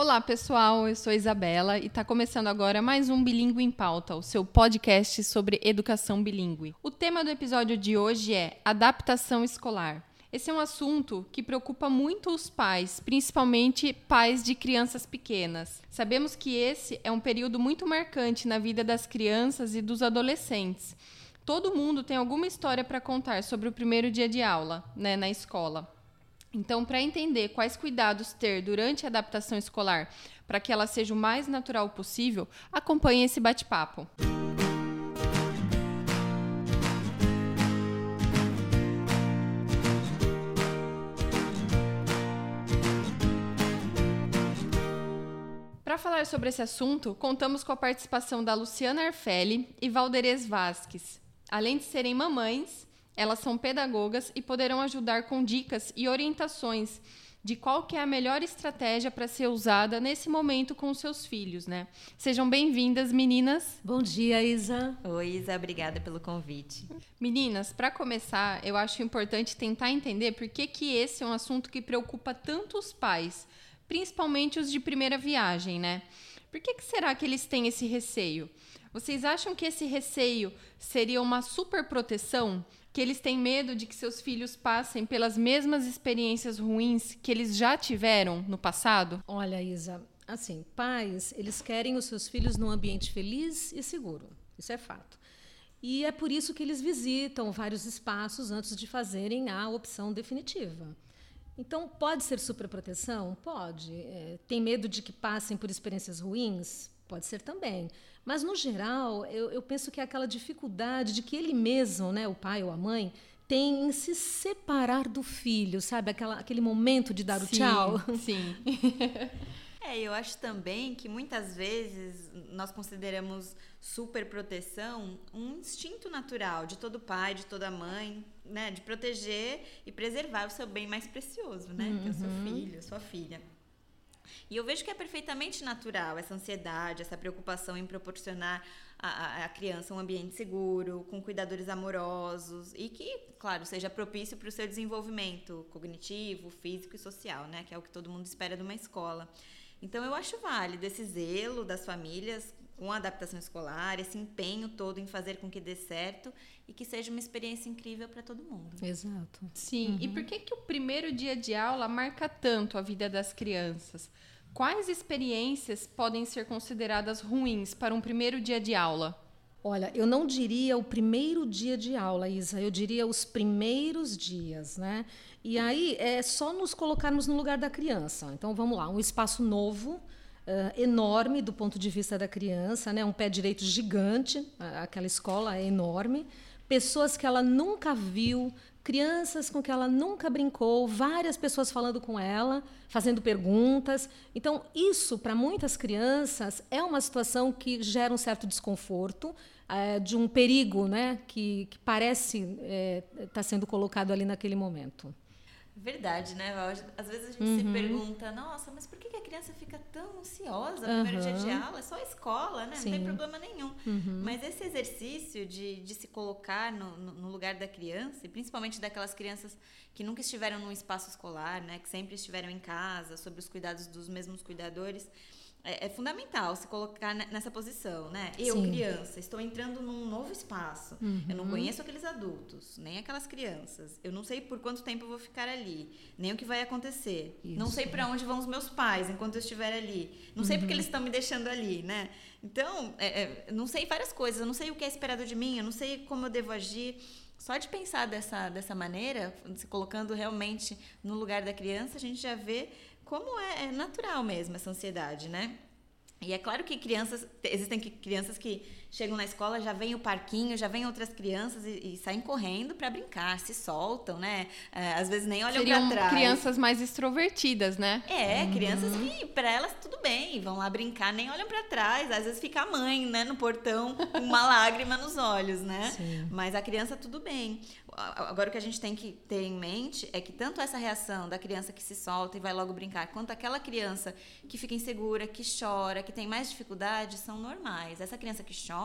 Olá, pessoal. Eu sou Isabela e está começando agora mais um Bilingue em Pauta, o seu podcast sobre educação bilíngue. O tema do episódio de hoje é adaptação escolar. Esse é um assunto que preocupa muito os pais, principalmente pais de crianças pequenas. Sabemos que esse é um período muito marcante na vida das crianças e dos adolescentes. Todo mundo tem alguma história para contar sobre o primeiro dia de aula, né, na escola. Então, para entender quais cuidados ter durante a adaptação escolar para que ela seja o mais natural possível, acompanhe esse bate-papo. Para falar sobre esse assunto, contamos com a participação da Luciana Arfelli e Valderez Vasques. Além de serem mamães, elas são pedagogas e poderão ajudar com dicas e orientações de qual que é a melhor estratégia para ser usada nesse momento com os seus filhos, né? Sejam bem-vindas, meninas. Bom dia, Isa. Oi, Isa, obrigada pelo convite. Meninas, para começar, eu acho importante tentar entender por que, que esse é um assunto que preocupa tanto os pais, principalmente os de primeira viagem, né? Por que, que será que eles têm esse receio? Vocês acham que esse receio seria uma super proteção? Que eles têm medo de que seus filhos passem pelas mesmas experiências ruins que eles já tiveram no passado? Olha, Isa, assim, pais, eles querem os seus filhos num ambiente feliz e seguro. Isso é fato. E é por isso que eles visitam vários espaços antes de fazerem a opção definitiva. Então, pode ser superproteção? Pode. É, tem medo de que passem por experiências ruins? Pode ser também. Mas, no geral, eu, eu penso que é aquela dificuldade de que ele mesmo, né, o pai ou a mãe, tem em se separar do filho, sabe? Aquela, aquele momento de dar sim, o tchau. Sim. é, eu acho também que muitas vezes nós consideramos superproteção um instinto natural de todo pai, de toda mãe, né? De proteger e preservar o seu bem mais precioso, né? Uhum. Que é o seu uhum. filho, a sua filha. E eu vejo que é perfeitamente natural essa ansiedade, essa preocupação em proporcionar à, criança um ambiente seguro, com cuidadores amorosos e que, claro, seja propício para o seu desenvolvimento cognitivo, físico e social, né? Que é o que todo mundo espera de uma escola. Então, eu acho válido esse zelo das famílias com a adaptação escolar, esse empenho todo em fazer com que dê certo e que seja uma experiência incrível para todo mundo. Exato. Sim. Uhum. E por que, que o primeiro dia de aula marca tanto a vida das crianças? Quais experiências podem ser consideradas ruins para um primeiro dia de aula? Olha, eu não diria o primeiro dia de aula, Isa, eu diria os primeiros dias, né? E aí é só nos colocarmos no lugar da criança. Então vamos lá, um espaço novo, uh, enorme do ponto de vista da criança, né? Um pé direito gigante, aquela escola é enorme, pessoas que ela nunca viu, crianças com que ela nunca brincou, várias pessoas falando com ela, fazendo perguntas. Então, isso, para muitas crianças, é uma situação que gera um certo desconforto, é, de um perigo né, que, que parece estar é, tá sendo colocado ali naquele momento. Verdade, né, Val? Às vezes a gente uhum. se pergunta, nossa, mas por que a criança fica tão ansiosa no uhum. primeiro dia de aula? É só a escola, né? Sim. Não tem problema nenhum. Uhum. Mas esse exercício de, de se colocar no, no, lugar da criança, e principalmente daquelas crianças que nunca estiveram num espaço escolar, né? Que sempre estiveram em casa, sob os cuidados dos mesmos cuidadores é, é, fundamental se colocar nessa posição, né? Eu, Sim. criança, estou entrando num novo espaço. Uhum. Eu não uhum. conheço aqueles adultos, nem aquelas crianças. Eu não sei por quanto tempo eu vou ficar ali, nem o que vai acontecer. Isso. Não sei para onde vão os meus pais enquanto eu estiver ali. Não uhum. sei porque eles estão me deixando ali, né? Então, é, é, não sei várias coisas. Eu não sei o que é esperado de mim. Eu não sei como eu devo agir. Só de pensar dessa, dessa maneira, se colocando realmente no lugar da criança, a gente já vê como é, é natural mesmo essa ansiedade, né? E é claro que crianças, existem crianças que chegam na escola, já vem o parquinho, já vem outras crianças e, e saem correndo para brincar, se soltam, né? É, às vezes nem olham para trás. crianças mais extrovertidas, né? É, uhum. crianças que para elas tudo bem, vão lá brincar, nem olham para trás. Às vezes fica a mãe, né, no portão com uma lágrima nos olhos, né? Sim. Mas a criança tudo bem. Agora, o que a gente tem que ter em mente é que tanto essa reação da criança que se solta e vai logo brincar, quanto aquela criança que fica insegura, que chora, que tem mais dificuldade, são normais. Essa criança que chora,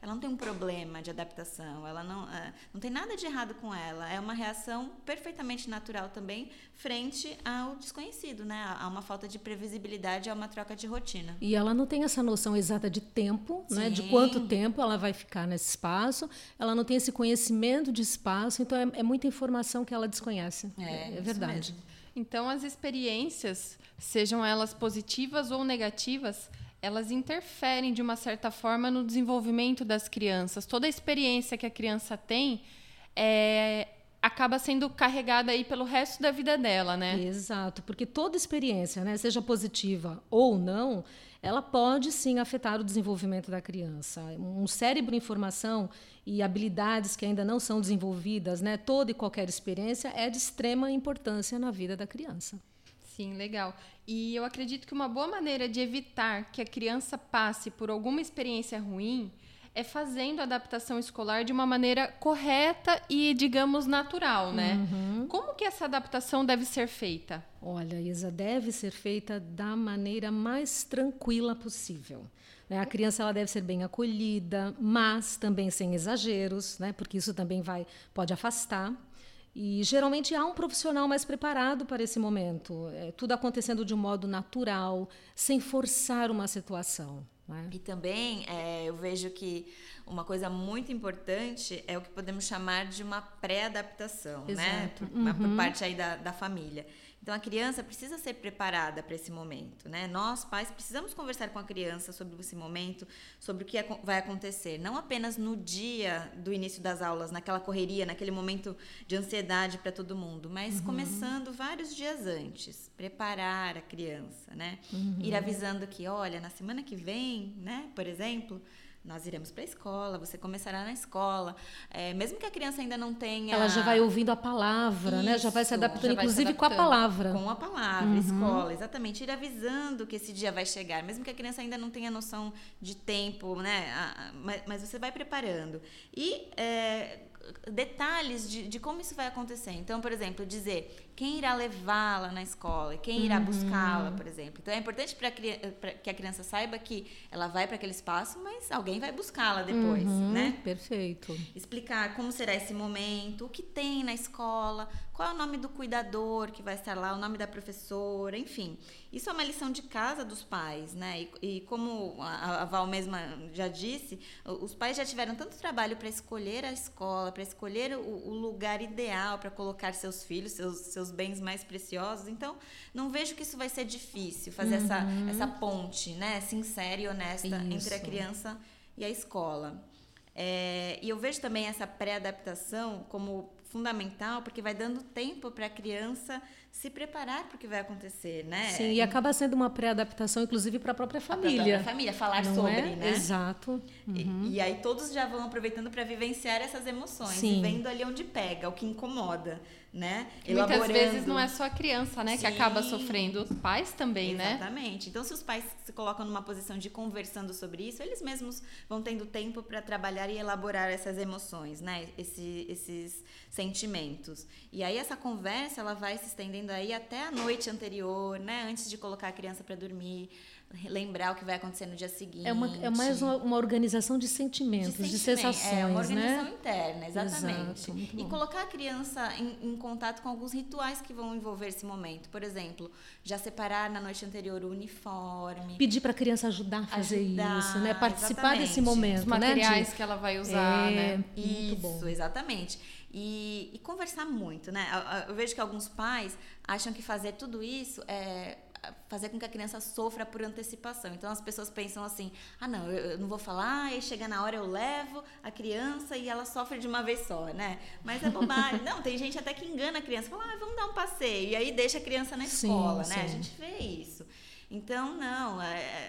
ela não tem um problema de adaptação, ela não, é, não tem nada de errado com ela. É uma reação perfeitamente natural também frente ao desconhecido, né? A uma falta de previsibilidade, a uma troca de rotina. E ela não tem essa noção exata de tempo, né? De quanto tempo ela vai ficar nesse espaço. Ela não tem esse conhecimento de espaço, então é, é muita informação que ela desconhece. É, é verdade. Então as experiências, sejam elas positivas ou negativas, elas interferem de uma certa forma no desenvolvimento das crianças. Toda a experiência que a criança tem é, acaba sendo carregada aí pelo resto da vida dela, né? Exato, porque toda experiência, né, seja positiva ou não, ela pode sim afetar o desenvolvimento da criança. Um cérebro em formação e habilidades que ainda não são desenvolvidas, né, toda e qualquer experiência é de extrema importância na vida da criança. Sim, legal. E eu acredito que uma boa maneira de evitar que a criança passe por alguma experiência ruim é fazendo a adaptação escolar de uma maneira correta e, digamos, natural, né? Uhum. Como que essa adaptação deve ser feita? Olha, Isa, deve ser feita da maneira mais tranquila possível. Né? A criança ela deve ser bem acolhida, mas também sem exageros, né? porque isso também vai pode afastar. E geralmente há um profissional mais preparado para esse momento. É, tudo acontecendo de um modo natural, sem forçar uma situação. Né? E também é, eu vejo que uma coisa muito importante é o que podemos chamar de uma pré-adaptação, né? Uhum. por parte aí da, da família. Então a criança precisa ser preparada para esse momento, né? Nós pais precisamos conversar com a criança sobre esse momento, sobre o que vai acontecer, não apenas no dia do início das aulas, naquela correria, naquele momento de ansiedade para todo mundo, mas uhum. começando vários dias antes, preparar a criança, né? Uhum. Ir avisando que, olha, na semana que vem, né, por exemplo, nós iremos para a escola, você começará na escola. É, mesmo que a criança ainda não tenha. Ela já vai ouvindo a palavra, Isso, né? Já vai se adaptando, inclusive, se adaptando. com a palavra. Com a palavra, uhum. escola, exatamente. Ir avisando que esse dia vai chegar, mesmo que a criança ainda não tenha noção de tempo, né? Mas, mas você vai preparando. E. É, detalhes de, de como isso vai acontecer. Então, por exemplo, dizer quem irá levá-la na escola, quem irá uhum. buscá-la, por exemplo. Então é importante para que a criança saiba que ela vai para aquele espaço, mas alguém vai buscá-la depois, uhum. né? Perfeito. Explicar como será esse momento, o que tem na escola, qual é o nome do cuidador que vai estar lá, o nome da professora, enfim. Isso é uma lição de casa dos pais, né? E, e como a, a Val mesma já disse, os pais já tiveram tanto trabalho para escolher a escola, para escolher o, o, lugar ideal para colocar seus filhos, seus, seus bens mais preciosos. Então, não vejo que isso vai ser difícil fazer uhum. essa, essa ponte, né? Sincera e honesta isso. entre a criança e a escola. É, e eu vejo também essa pré-adaptação como fundamental, porque vai dando tempo para a criança se preparar para o que vai acontecer, né? Sim, e acaba sendo uma pré-adaptação, inclusive, para a própria família. Para a família, falar Não sobre, é? né? Exato. Uhum. E, e, aí todos já vão aproveitando para vivenciar essas emoções, Sim. e vendo ali onde pega, o que incomoda né? Muitas vezes não é só a criança, né, Sim. que acaba sofrendo, os pais também, Exatamente. né? Exatamente. Então, se os pais se colocam numa posição de conversando sobre isso, eles mesmos vão tendo tempo para trabalhar e elaborar essas emoções, né? Esse, esses sentimentos. E aí essa conversa, ela vai se estendendo aí até a noite anterior, né? Antes de colocar a criança para dormir lembrar o que vai acontecer no dia seguinte. É, uma, é mais uma, uma organização de sentimentos, de, de sensações, É uma organização né? interna, exatamente. Exato, e colocar a criança em, em, contato com alguns rituais que vão envolver esse momento. Por exemplo, já separar na noite anterior o uniforme. Pedir para a criança ajudar a fazer ajudar, isso, né? Participar exatamente. desse momento, Os né, materiais né? que ela vai usar, é, né? Isso, exatamente. E, e, conversar muito, né? Eu, eu vejo que alguns pais acham que fazer tudo isso é fazer com que a criança sofra por antecipação. Então as pessoas pensam assim: ah, não, eu, não vou falar, aí chega na hora eu levo a criança e ela sofre de uma vez só, né? Mas é bobagem. não, tem gente até que engana a criança, fala, ah, vamos dar um passeio, e aí deixa a criança na escola, sim, né? Sim. A gente vê isso. Então, não, a,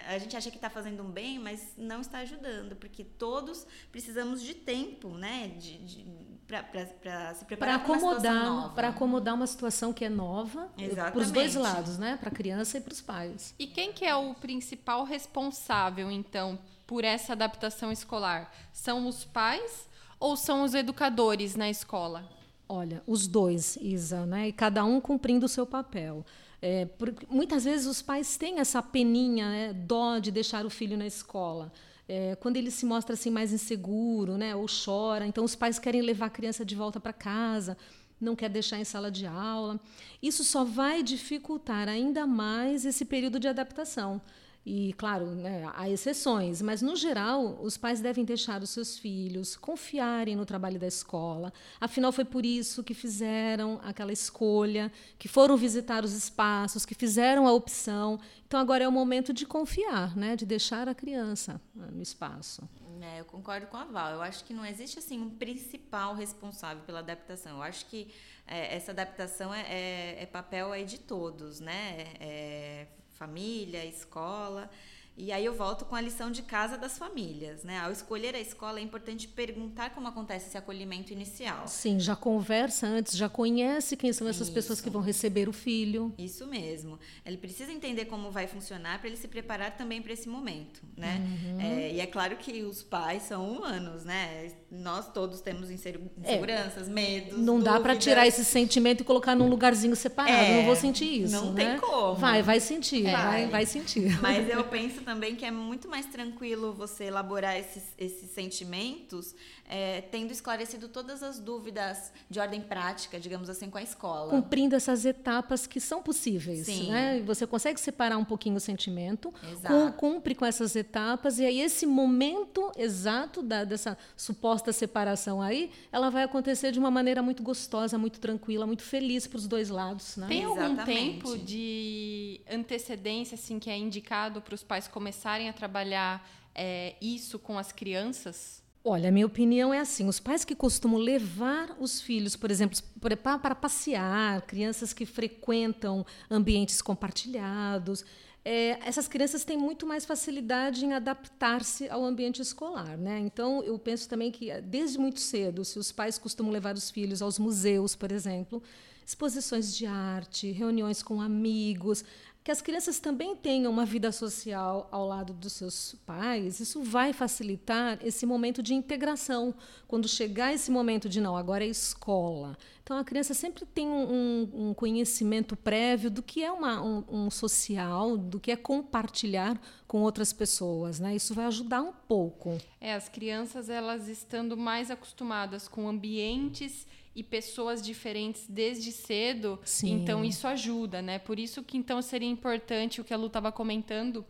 a gente acha que está fazendo um bem, mas não está ajudando, porque todos precisamos de tempo, né? De, de para se preparar para acomodar para acomodar uma situação que é nova para os dois lados né para a criança e para os pais e quem que é o principal responsável então por essa adaptação escolar são os pais ou são os educadores na escola? Olha, os dois, Isa, né? E cada um cumprindo o seu papel. É, porque muitas vezes os pais têm essa peninha, né, dó de deixar o filho na escola. É, quando ele se mostra assim mais inseguro, né, ou chora, então os pais querem levar a criança de volta para casa, não quer deixar em sala de aula. Isso só vai dificultar ainda mais esse período de adaptação. E, claro, né, há exceções, mas, no geral, os pais devem deixar os seus filhos confiarem no trabalho da escola. Afinal, foi por isso que fizeram aquela escolha, que foram visitar os espaços, que fizeram a opção. Então, agora é o momento de confiar, né, de deixar a criança né, no espaço. É, eu concordo com a Val. Eu acho que não existe assim um principal responsável pela adaptação. Eu acho que é, essa adaptação é, é, é, papel aí de todos, né? Família, escola. E aí eu volto com a lição de casa das famílias, né? Ao escolher a escola é importante perguntar como acontece esse acolhimento inicial. Sim, já conversa antes, já conhece quem são essas Isso. pessoas que vão receber o filho. Isso mesmo. Ele precisa entender como vai funcionar para ele se preparar também para esse momento, né? Uhum. É, e é claro que os pais são humanos, né? Nós todos temos é. inseguranças, é. medos. Não dúvidas. dá para tirar esse sentimento e colocar num lugarzinho separado. É, não vou sentir isso. Não né? tem como. Vai, vai sentir, vai, vai, vai sentir. Mas eu penso também que é muito mais tranquilo você elaborar esses, esses sentimentos é, tendo esclarecido todas as dúvidas de ordem prática, digamos assim, com a escola. Cumprindo essas etapas que são possíveis. Sim. Né? Você consegue separar um pouquinho o sentimento, com, cumpre com essas etapas, e aí esse momento exato da, dessa suposta separação aí, ela vai acontecer de uma maneira muito gostosa, muito tranquila, muito feliz para os dois lados. Né? Tem algum Exatamente. tempo de antecedência assim, que é indicado para os pais começarem a trabalhar é, isso com as crianças? Olha, a minha opinião é assim: os pais que costumam levar os filhos, por exemplo, para passear, crianças que frequentam ambientes compartilhados, é, essas crianças têm muito mais facilidade em adaptar-se ao ambiente escolar. Né? Então, eu penso também que, desde muito cedo, se os pais costumam levar os filhos aos museus, por exemplo, exposições de arte, reuniões com amigos, que as crianças também tenham uma vida social ao lado dos seus pais, isso vai facilitar esse momento de integração. Quando chegar esse momento de não, agora é escola. Então a criança sempre tem um, um conhecimento prévio do que é uma, um, um, social, do que é compartilhar com outras pessoas, né? Isso vai ajudar um pouco. É, as crianças elas estando mais acostumadas com ambientes e pessoas diferentes desde cedo, Sim. então isso ajuda, né? Por isso que então seria importante o que a Lu estava comentando,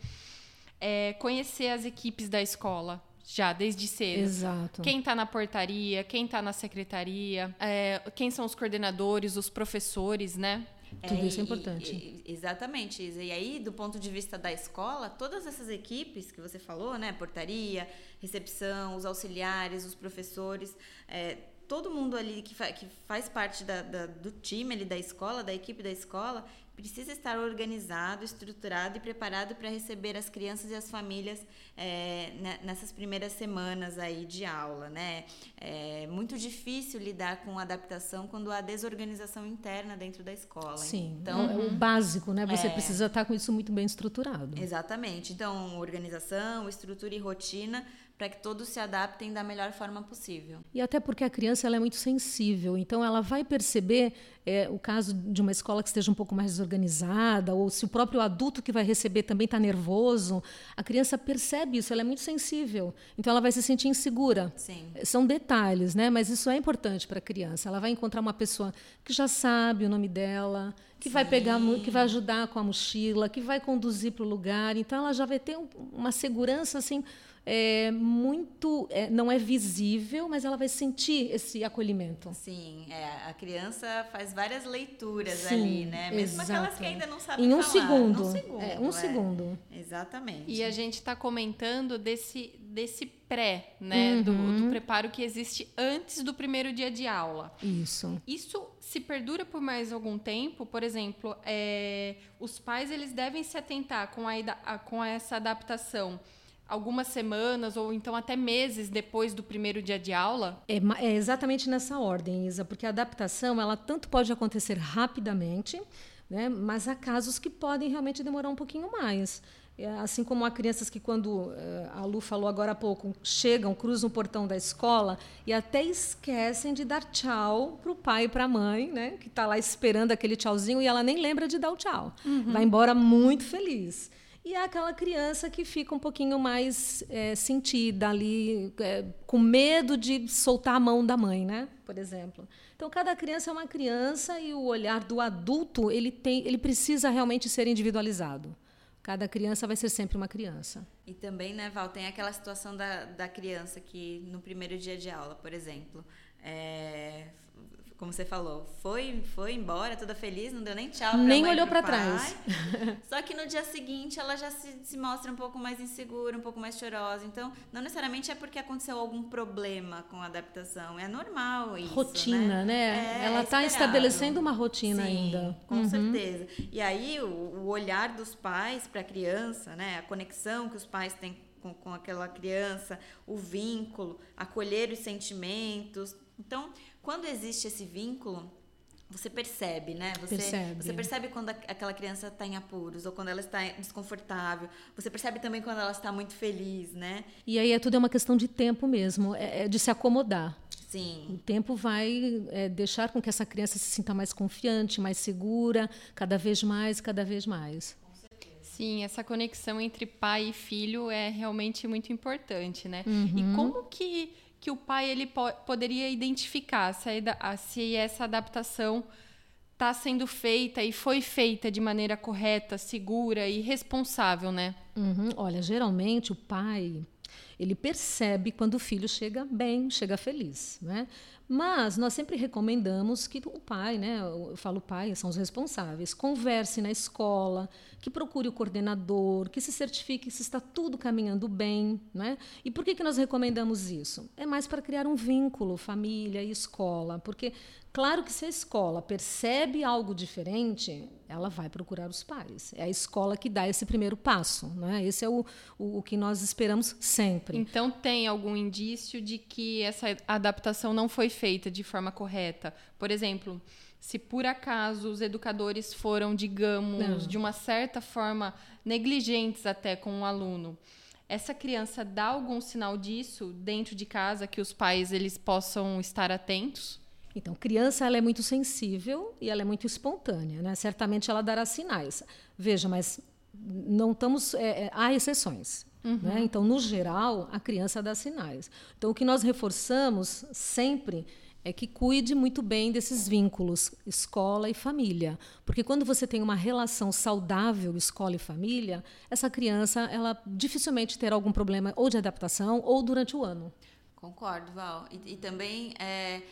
é conhecer as equipes da escola já desde cedo. Exato. Quem está na portaria, quem está na secretaria, é, quem são os coordenadores, os professores, né? Tudo é, isso é importante. E, e, exatamente, Isa. E aí, do ponto de vista da escola, todas essas equipes que você falou, né? Portaria, recepção, os auxiliares, os professores, é, todo mundo ali que, fa que faz parte da, da, do time ali da escola, da equipe da escola, precisa estar organizado, estruturado e preparado para receber as crianças e as famílias é, nessas primeiras semanas aí de aula, né? É muito difícil lidar com adaptação quando há desorganização interna dentro da escola. Sim, então é o básico, né? Você é, precisa estar com isso muito bem estruturado. Exatamente. Então, organização, estrutura e rotina para que todos se adaptem da melhor forma possível. E até porque a criança ela é muito sensível, então ela vai perceber é, o caso de uma escola que esteja um pouco mais desorganizada, ou se o próprio adulto que vai receber também está nervoso, a criança percebe isso, ela é muito sensível, então ela vai se sentir insegura. Sim. São detalhes, né? mas isso é importante para a criança. Ela vai encontrar uma pessoa que já sabe o nome dela, que Sim. vai pegar, que vai ajudar com a mochila, que vai conduzir para o lugar, então ela já vai ter uma segurança assim é, muito. É, não é visível, mas ela vai sentir esse acolhimento. Sim, é, a criança faz várias leituras Sim, ali, né? Mesmo exato. aquelas que ainda não sabem em um falar. Segundo. Um segundo. É, um é. segundo. Exatamente. E a gente está comentando desse, desse pré, né? Uhum. Do, do preparo que existe antes do primeiro dia de aula. Isso. Isso se perdura por mais algum tempo, por exemplo, é, os pais eles devem se atentar com, a, com essa adaptação algumas semanas ou então até meses depois do primeiro dia de aula? É, é, exatamente nessa ordem, Isa, porque a adaptação ela tanto pode acontecer rapidamente Né? Mas há casos que podem realmente demorar um pouquinho mais. É, assim como há crianças que, quando eh, a Lu falou agora há pouco, chegam, cruzam o portão da escola e até esquecem de dar tchau para o pai e para a mãe, né? que está lá esperando aquele tchauzinho e ela nem lembra de dar o tchau. Uhum. Vai embora muito feliz. E é aquela criança que fica um pouquinho mais é, sentida ali, é, com medo de soltar a mão da mãe, né? por exemplo. Então, cada criança é uma criança e o olhar do adulto ele, tem, ele precisa realmente ser individualizado. Cada criança vai ser sempre uma criança. E também, né, Val, tem aquela situação da, da criança que no primeiro dia de aula, por exemplo, é, como você falou, foi, foi embora, toda feliz, não deu nem tchau pra Nem mãe, olhou para trás. Só que no dia seguinte ela já se, se mostra um pouco mais insegura, um pouco mais chorosa. Então, não necessariamente é porque aconteceu algum problema com a adaptação. É normal isso. Rotina, né? né? É, ela está estabelecendo uma rotina Sim, ainda. Com uhum. certeza. E aí, o, o olhar dos pais para a criança, né? A conexão que os pais têm com, com aquela criança, o vínculo, acolher os sentimentos. Então, quando existe esse vínculo, você percebe, né? Você percebe, você percebe quando aquela criança está em apuros ou quando ela está desconfortável. Você percebe também quando ela está muito feliz, né? E aí é tudo é uma questão de tempo mesmo, é, é de se acomodar. Sim. O tempo vai é, deixar com que essa criança se sinta mais confiante, mais segura, cada vez mais, cada vez mais. Sim, essa conexão entre pai e filho é realmente muito importante, né? Uhum. E como que que o pai ele po poderia identificar se, a, se essa adaptação está sendo feita e foi feita de maneira correta, segura e responsável, né? Uhum. Olha, geralmente o pai ele percebe quando o filho chega bem, chega feliz, né? Mas nós sempre recomendamos que o pai, né, eu falo pai, são os responsáveis, converse na escola, que procure o coordenador, que se certifique se está tudo caminhando bem. Né? E por que, que nós recomendamos isso? É mais para criar um vínculo família e escola, porque Claro que se a escola percebe algo diferente, ela vai procurar os pais. É a escola que dá esse primeiro passo. Né? Esse é o, o, o, que nós esperamos sempre. Então, tem algum indício de que essa adaptação não foi feita de forma correta? Por exemplo, se por acaso os educadores foram, digamos, não. de uma certa forma negligentes até com o aluno. Essa criança dá algum sinal disso dentro de casa que os pais eles possam estar atentos? Então, criança ela é muito sensível e ela é muito espontânea, né? Certamente ela dará sinais. Veja, mas não estamos é, é, há exceções. Uhum. Né? Então, no geral, a criança dá sinais. Então, o que nós reforçamos sempre é que cuide muito bem desses vínculos escola e família, porque quando você tem uma relação saudável escola e família, essa criança ela dificilmente terá algum problema ou de adaptação ou durante o ano. Concordo, Val. E, e também é,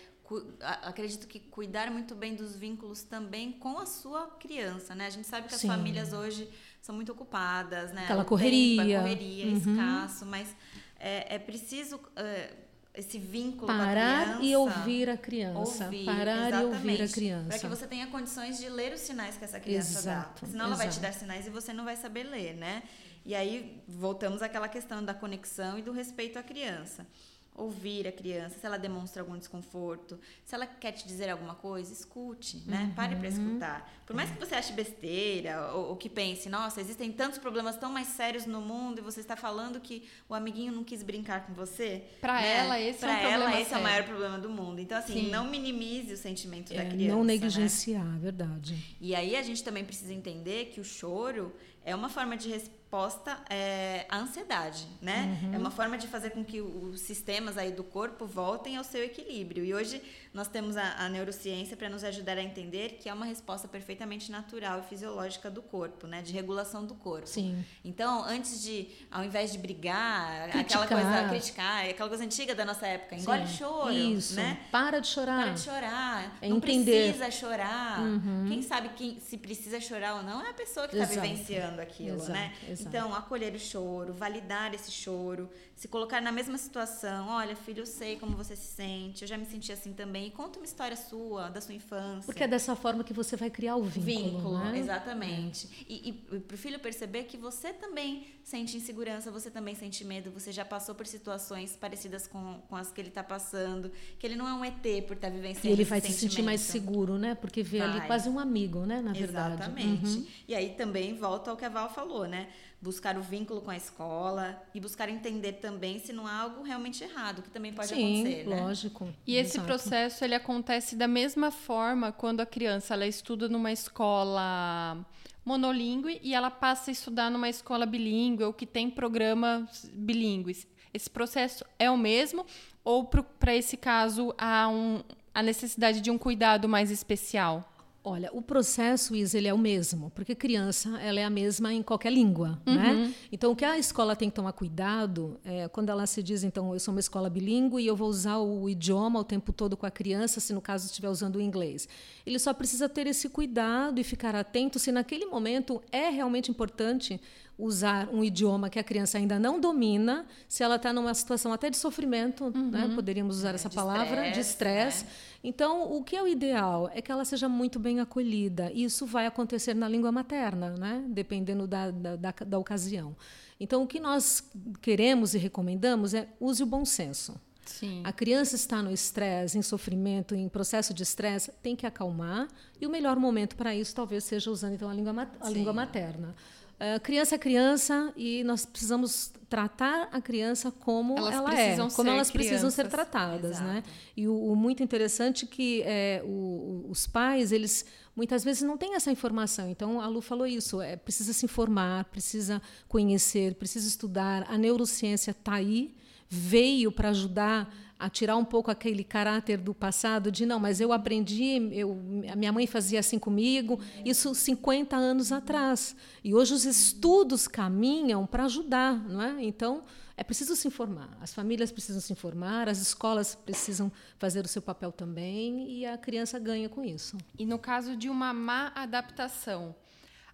acredito que cuidar muito bem dos vínculos também com a sua criança, né? A gente sabe que as Sim. famílias hoje são muito ocupadas, né? Aquela correria, tempo, correria, uhum. escasso, mas é, é preciso uh, esse vínculo parar com a e ouvir a criança, ouvir, parar e ouvir a criança, para que você tenha condições de ler os sinais que essa criança exato, dá, senão exato. ela vai te dar sinais e você não vai saber ler, né? E aí voltamos àquela questão da conexão e do respeito à criança ouvir a criança, se ela demonstra algum desconforto, se ela quer te dizer alguma coisa, escute, né? Uhum. Pare para escutar. Por mais que você ache besteira ou, ou, que pense, nossa, existem tantos problemas tão mais sérios no mundo e você está falando que o amiguinho não quis brincar com você. Para né? ela esse pra é um ela, problema esse sério. é o maior problema do mundo. Então assim, Sim. não minimize o sentimento é, da criança. Não negligenciar, né? verdade. E aí a gente também precisa entender que o choro é uma forma de resposta é, à ansiedade, né? Uhum. É uma forma de fazer com que os sistemas aí do corpo voltem ao seu equilíbrio. E hoje nós temos a, a neurociência para nos ajudar a entender que é uma resposta perfeitamente natural e fisiológica do corpo, né? De regulação do corpo. Sim. Então, antes de, ao invés de brigar, criticar. aquela coisa, criticar, aquela coisa antiga da nossa época, engole Sim. choro, Isso. né? Para de chorar. Para de chorar. É não entender. precisa chorar. Uhum. Quem sabe quem, se precisa chorar ou não é a pessoa que está vivenciando aquilo, exato, né? Exato. Então, acolher o choro, validar esse choro, se colocar na mesma situação. Olha, filho, eu sei como você se sente, eu já me senti assim também. E conta uma história sua, da sua infância. Porque é dessa forma que você vai criar o vínculo. Vínculo, né? exatamente. É. E, e para o filho perceber que você também sente insegurança, você também sente medo, você já passou por situações parecidas com, com as que ele está passando, que ele não é um ET por estar tá vivenciando E ele vai se sentir mais seguro, né? Porque vê vai. ali quase um amigo, né? Na verdade. Exatamente. Uhum. E aí também volta ao que a Val falou, né? Buscar o vínculo com a escola e buscar entender também se não há algo realmente errado, que também pode Sim, acontecer, né? lógico. E esse processo ele acontece da mesma forma quando a criança ela estuda numa escola monolíngue e ela passa a estudar numa escola bilíngue ou que tem programas bilíngues. Esse processo é o mesmo ou para esse caso há um, a necessidade de um cuidado mais especial? Olha, o processo, Isa, ele é o mesmo, porque criança ela é a mesma em qualquer língua, uhum. né? Então, o que a escola tem que tomar cuidado é quando ela se diz, então, eu sou uma escola bilíngue e eu vou usar o idioma o tempo todo com a criança, se no caso estiver usando o inglês. Ele só precisa ter esse cuidado e ficar atento se naquele momento é realmente importante usar um idioma que a criança ainda não domina, se ela está numa situação até de sofrimento, né? uhum. né? poderíamos usar é, essa de palavra, stress, de estresse. Né? Então, o que é o ideal é que ela seja muito bem acolhida. Isso vai acontecer na língua materna, né? dependendo da, da, da, da ocasião. Então, o que nós queremos e recomendamos é use o bom senso. Sim. A criança está no estresse, em sofrimento, em processo de estresse, tem que acalmar. E o melhor momento para isso talvez seja usando então a língua, a língua materna. Uh, criança é criança e nós precisamos tratar a criança como elas ela é, como elas crianças. precisam ser tratadas, né? Exato. né? E o, o, muito interessante que é, o, os pais eles muitas vezes não têm essa informação. Então a Lu falou isso, é precisa se informar, precisa conhecer, precisa estudar. A neurociência está aí, veio para ajudar a tirar um pouco aquele caráter do passado de não, mas eu aprendi, eu, a minha mãe fazia assim comigo, isso 50 anos atrás. E hoje os estudos caminham para ajudar, não é? Então, é preciso se informar. As famílias precisam se informar, as escolas precisam fazer o seu papel também e a criança ganha com isso. E no caso de uma má adaptação,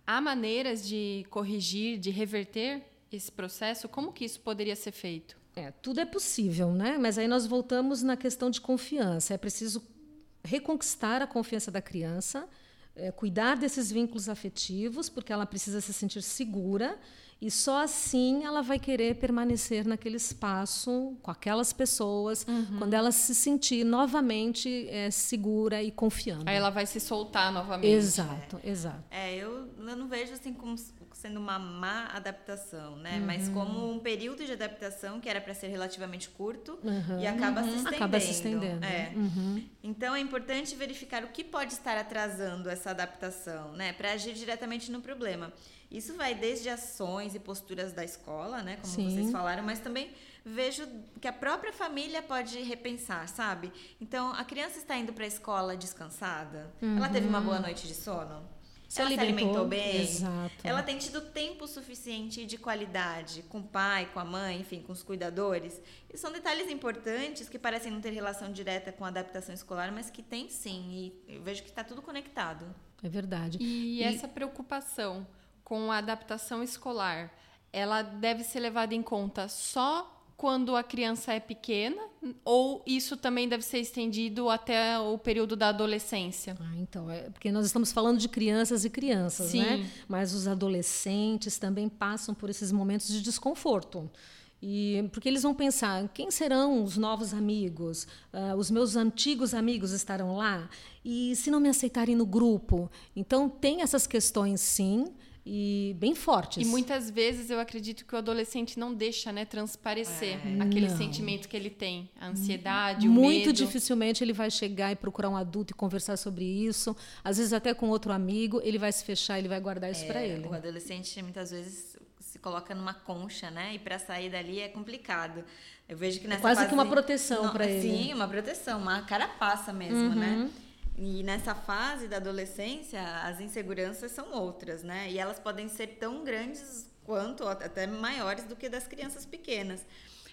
há maneiras de corrigir, de reverter esse processo? Como que isso poderia ser feito? É, tudo é possível, né? Mas aí nós voltamos na questão de confiança. É preciso reconquistar a confiança da criança, é, cuidar desses vínculos afetivos, porque ela precisa se sentir segura e só assim ela vai querer permanecer naquele espaço com aquelas pessoas uhum. quando ela se sentir novamente é, segura e confiando. Aí ela vai se soltar novamente. Exato, é. exato. É, eu, eu não vejo assim como sendo uma má adaptação, né? Uhum. Mas como um período de adaptação que era para ser relativamente curto uhum. e acaba se estendendo. Acaba se estendendo. É. Uhum. Então é importante verificar o que pode estar atrasando essa adaptação, né? Para agir diretamente no problema. Isso vai desde ações e posturas da escola, né? Como Sim. vocês falaram, mas também vejo que a própria família pode repensar, sabe? Então, a criança está indo para a escola descansada? Ela teve uma boa uhum. noite de sono? Se ela alimentou, se alimentou bem, exato. ela tem tido tempo suficiente de qualidade com o pai, com a mãe, enfim, com os cuidadores. E são detalhes importantes que parecem não ter relação direta com a adaptação escolar, mas que tem sim. E eu vejo que está tudo conectado. É verdade. E, e essa preocupação com a adaptação escolar, ela deve ser levada em conta só quando a criança é pequena ou isso também deve ser estendido até o período da adolescência? Ah, então, é porque nós estamos falando de crianças e crianças, Sim. né? Mas os adolescentes também passam por esses momentos de desconforto. E porque eles vão pensar quem serão os novos amigos, uh, os meus antigos amigos estarão lá e se não me aceitarem no grupo, então tem essas questões sim e bem fortes. E muitas vezes eu acredito que o adolescente não deixa, né, transparecer é. aquele não. sentimento que ele tem, a ansiedade, Muito o medo. Muito dificilmente ele vai chegar e procurar um adulto e conversar sobre isso. Às vezes até com outro amigo, ele vai se fechar, ele vai guardar isso é, para ele. O adolescente muitas vezes se coloca numa concha, né? E para sair dali é complicado. Eu vejo que nessa é quase fase, que uma proteção para ele. Sim, uma proteção, uma carapaça mesmo, né? uhum. né? E nessa fase da adolescência, as inseguranças são outras, né? E elas podem ser tão grandes quanto, até maiores do que das crianças pequenas.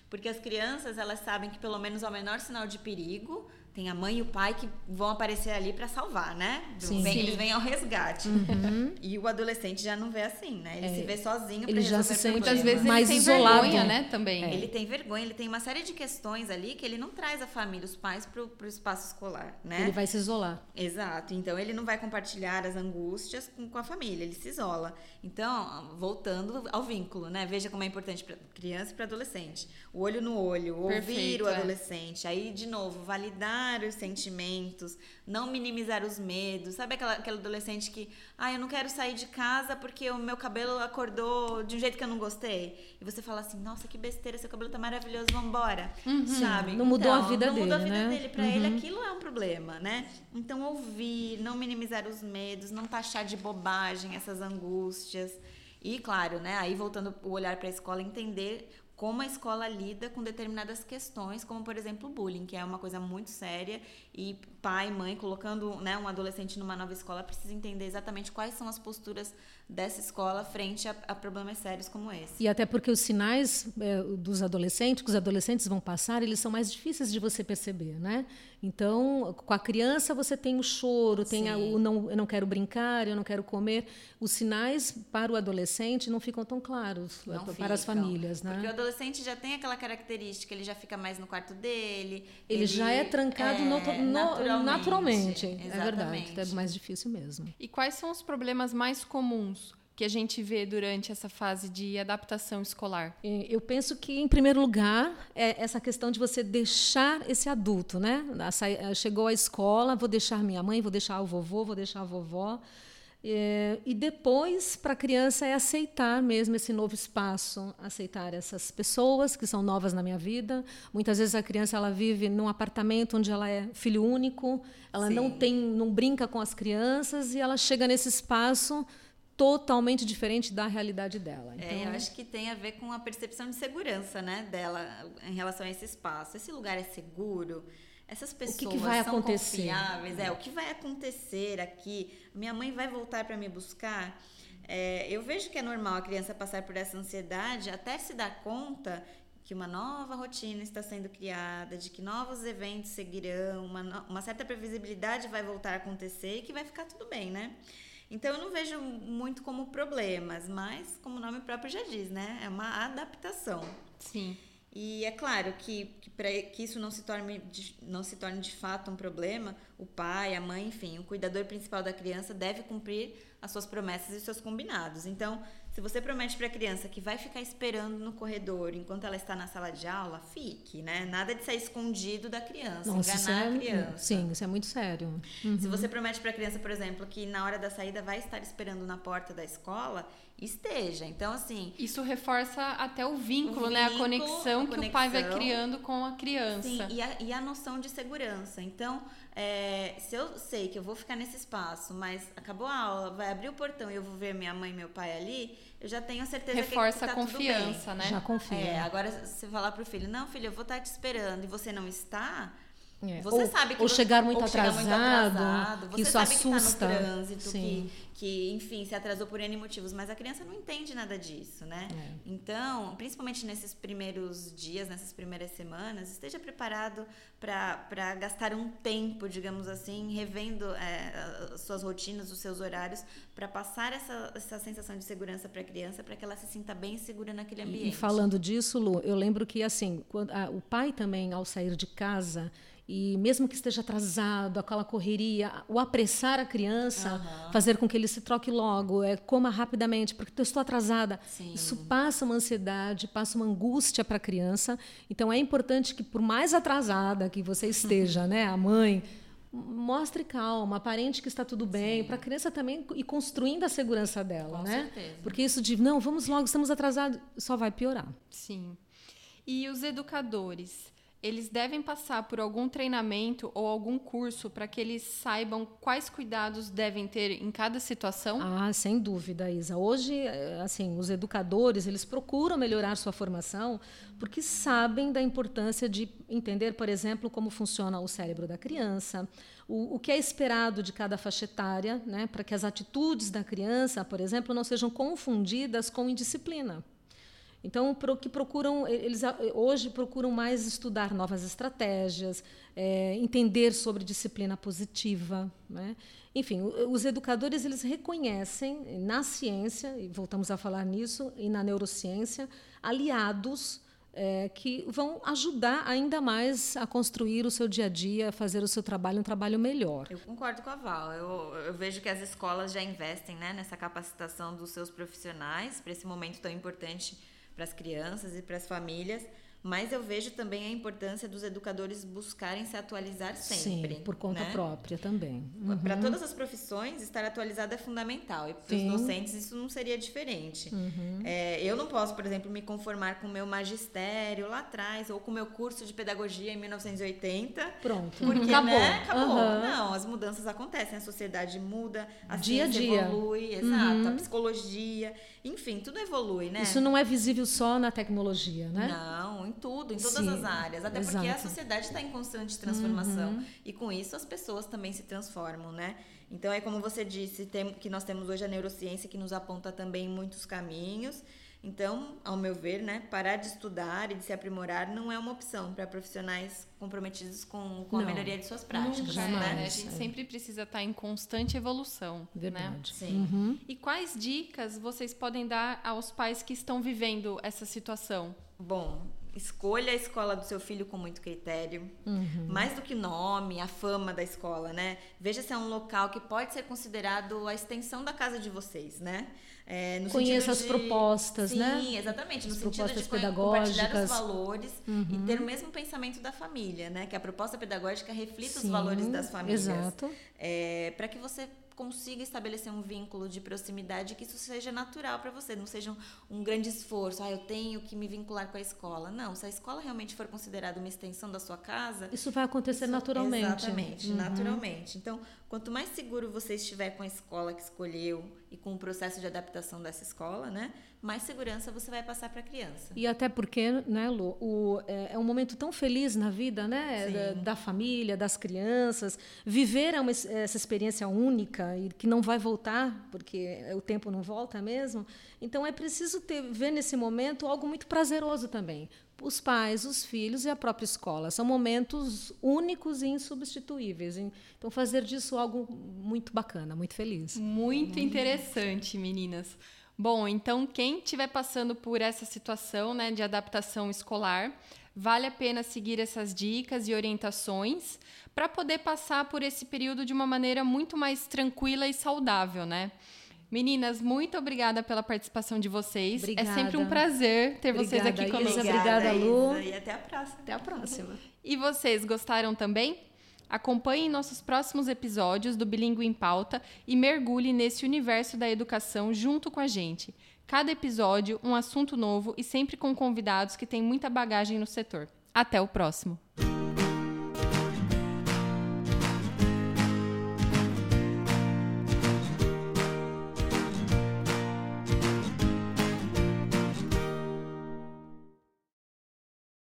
Porque as crianças, elas sabem que pelo menos ao menor sinal de perigo, tem a mãe e o pai que vão aparecer ali para salvar, né? Sim. Vem, Sim. Eles vêm ao resgate. Uhum. E o adolescente já não vê assim, né? Ele É. se vê sozinho para Ele já se sente Muitas vezes mais ele tem isolado. vergonha, né, também. Ele tem vergonha, ele tem uma série de questões ali que ele não traz a família, os pais, para o espaço escolar, né? Ele vai se isolar. Exato. Então ele não vai compartilhar as angústias com, com a família, ele se isola. Então, voltando ao vínculo, né? Veja como é importante para criança e para adolescente. O olho no olho, ouvir Perfeito, o é. adolescente. Aí, de novo, validar os sentimentos, não minimizar os medos. Sabe aquela, aquele adolescente que, ah, eu não quero sair de casa porque o meu cabelo acordou de um jeito que eu não gostei. E você fala assim, nossa, que besteira, seu cabelo tá maravilhoso, vambora. Sabe? Não mudou a Então, vida não mudou a dele, vida né? dele. Pra ele aquilo é um problema, né? Então ouvir, não minimizar os medos, não taxar de bobagem essas angústias. E claro, né, aí voltando o olhar para a escola, entender como a escola lida com determinadas questões, como por exemplo o bullying, que é uma coisa muito séria e pai, mãe colocando, né, um adolescente numa nova escola precisa entender exatamente quais são as posturas dessa escola frente a, a problemas sérios como esse. E até porque os sinais é, dos adolescentes, que os adolescentes vão passar, eles são mais difíceis de você perceber, né? Então, com a criança você tem o choro, tem a, o não, eu não quero brincar, eu não quero comer. Os sinais para o adolescente não ficam tão claros Não para as ficam. famílias, né? Porque o adolescente já tem aquela característica, ele já fica mais no quarto dele. Ele, já é trancado é, no- no- naturalmente. É verdade, é mais difícil mesmo. E quais são os problemas mais comuns que a gente vê durante essa fase de adaptação escolar? É, Eu penso que, em primeiro lugar, é essa questão de você deixar esse adulto, né? Chegou à escola, vou deixar minha mãe, vou deixar o vovô, vou deixar a vovó. É, e depois, para a criança, é aceitar mesmo esse novo espaço, aceitar essas pessoas que são novas na minha vida. Muitas vezes a criança ela vive num apartamento onde ela é filho único, ela não Sim. tem, não brinca com as crianças e ela chega nesse espaço totalmente diferente da realidade dela. É, eu acho que tem a ver com a percepção de segurança, né, dela em relação a esse espaço. Esse lugar é seguro? Essas pessoas que que vai são acontecer? confiáveis? É, o que vai acontecer aqui? Minha mãe vai voltar para me buscar? É, eu vejo que é normal a criança passar por essa ansiedade até se dar conta que uma nova rotina está sendo criada, de que novos eventos seguirão, uma, uma certa previsibilidade vai voltar a acontecer e que vai ficar tudo bem, né? Então eu não vejo muito como problemas, mas como o nome próprio já diz, né? É uma adaptação. Sim. E é claro que, que para que isso não se, torne de, não se torne de fato um problema, o pai, a mãe, enfim, o cuidador principal da criança deve cumprir as suas promessas e os seus combinados. Então, se você promete para a criança que vai ficar esperando no corredor enquanto ela está na sala de aula, fique, né? Nada de sair escondido da criança, Nossa, enganar é, a criança. Sim, isso é muito sério. Se você promete para a criança, por exemplo, que na hora da saída vai estar esperando na porta da escola, esteja. Então, assim, Isso reforça até o vínculo, O né? A vínculo, conexão a que o pai vai conexão. criando com a criança. Sim, e a, e a noção de segurança. Então, é, se eu sei que eu vou ficar nesse espaço, mas acabou a aula, vai abrir o portão e eu vou ver minha mãe e meu pai ali, eu já tenho certeza Reforça que, que tá a tudo bem. confiança, né? Já confia. É, agora você falar pro filho, não, filho, eu vou estar te esperando e você não está, É. você ou, sabe que ou você- chegar muito ou atrasado, atrasado, que você isso sabe assusta. que tá no trânsito, que, que, enfim, se atrasou por N motivos, mas a criança não entende nada disso, né? É. Então, principalmente nesses primeiros dias, nessas primeiras semanas, esteja preparado para gastar um tempo, digamos assim, revendo é, as suas rotinas, os seus horários, para passar essa, essa sensação de segurança para a criança, para que ela se sinta bem segura naquele ambiente. E falando disso, Lu, eu lembro que assim, quando, ah, o pai também, ao sair de casa, e mesmo que esteja atrasado, aquela correria, o apressar a criança, fazer com que ele se troque logo, é, coma rapidamente, porque eu estou atrasada. Sim. Isso passa uma ansiedade, passa uma angústia para a criança. Então é importante que, por mais atrasada que você esteja, né, a mãe, mostre calma, aparente que está tudo bem, para a criança também ir construindo a segurança dela, Com né? certeza. Porque isso de não, vamos logo, estamos atrasados, só vai piorar. Sim. E os educadores, eles devem passar por algum treinamento ou algum curso para que eles saibam quais cuidados devem ter em cada situação? Ah, sem dúvida, Isa. Hoje, eh, assim, os educadores, eles procuram melhorar sua formação porque sabem da importância de entender, por exemplo, como funciona o cérebro da criança, o, o que é esperado de cada faixa etária, né, para que as atitudes da criança, por exemplo, não sejam confundidas com indisciplina. Então, pro, que procuram, eles hoje procuram mais estudar novas estratégias, é, entender sobre disciplina positiva, né? Enfim, os educadores eles reconhecem na ciência, e voltamos a falar nisso, e na neurociência, aliados é, que vão ajudar ainda mais a construir o seu dia a dia, a fazer o seu trabalho um trabalho melhor. Eu concordo com a Val. Eu, eu vejo que as escolas já investem né, nessa capacitação dos seus profissionais para esse momento tão importante para as crianças e para as famílias. Mas eu vejo também a importância dos educadores buscarem se atualizar sempre. Sim, por conta né? própria também. Uhum. Para todas as profissões, estar atualizado é fundamental. E para os docentes, isso não seria diferente. Uhum. É, eu não posso, por exemplo, me conformar com o meu magistério lá atrás, ou com o meu curso de pedagogia em 1980. Pronto. Porque, acabou. Né, acabou. Uhum. Não, as mudanças acontecem, a sociedade muda, a dia ciência dia. evolui, exato, a uhum. psicologia. Enfim, tudo evolui, né? Isso não é visível só na tecnologia, né? Não, tudo, em todas Sim, as áreas. Até exato. porque a sociedade está em constante transformação. Uhum. E com isso as pessoas também se transformam, né? Então é como você disse, tem, que nós temos hoje a neurociência que nos aponta também muitos caminhos. Então, ao meu ver, né, parar de estudar e de se aprimorar não é uma opção para profissionais comprometidos com, com a melhoria de suas práticas. Nunca, né? A gente é. sempre precisa estar em constante evolução. Né? Verdade. Né? Sim. Uhum. E quais dicas vocês podem dar aos pais que estão vivendo essa situação? Bom, escolha a escola do seu filho com muito critério. Uhum. Mais do que nome, a fama da escola, né? Veja se é um local que pode ser considerado a extensão da casa de vocês, né? É, Conheça as de... propostas, Sim, né? Sim, exatamente. No as sentido de compartilhar os valores uhum. e ter o mesmo pensamento da família, né? Que a proposta pedagógica reflita Sim, os valores das famílias. Exato. É, Para que você consiga estabelecer um vínculo de proximidade que isso seja natural para você, não seja um, um, grande esforço, ah, eu tenho que me vincular com a escola. Não, se a escola realmente for considerada uma extensão da sua casa, isso vai acontecer isso, naturalmente. Exatamente, uhum. naturalmente. Então, quanto mais seguro você estiver com a escola que escolheu e com o processo de adaptação dessa escola, né, mais segurança você vai passar para a criança. E até porque, né, Lu, o, é, é, um momento tão feliz na vida, né, da, da, família, das crianças. Viver é uma, essa experiência única e que não vai voltar, porque o tempo não volta mesmo. Então é preciso ter, ver nesse momento algo muito prazeroso também. Os pais, os filhos e a própria escola. São momentos únicos e insubstituíveis. Então, fazer disso algo muito bacana, muito feliz. Muito interessante, meninas. Bom, então quem estiver passando por essa situação né, de adaptação escolar, vale a pena seguir essas dicas e orientações para poder passar por esse período de uma maneira muito mais tranquila e saudável, né? Meninas, muito obrigada pela participação de vocês. É obrigada. É sempre um prazer ter obrigada, vocês aqui conosco. Obrigada, Lu. E até a próxima. Até a próxima. E vocês gostaram também? Acompanhe nossos próximos episódios do Bilingue em Pauta e mergulhe nesse universo da educação junto com a gente. Cada episódio, um assunto novo e sempre com convidados que têm muita bagagem no setor. Até o próximo!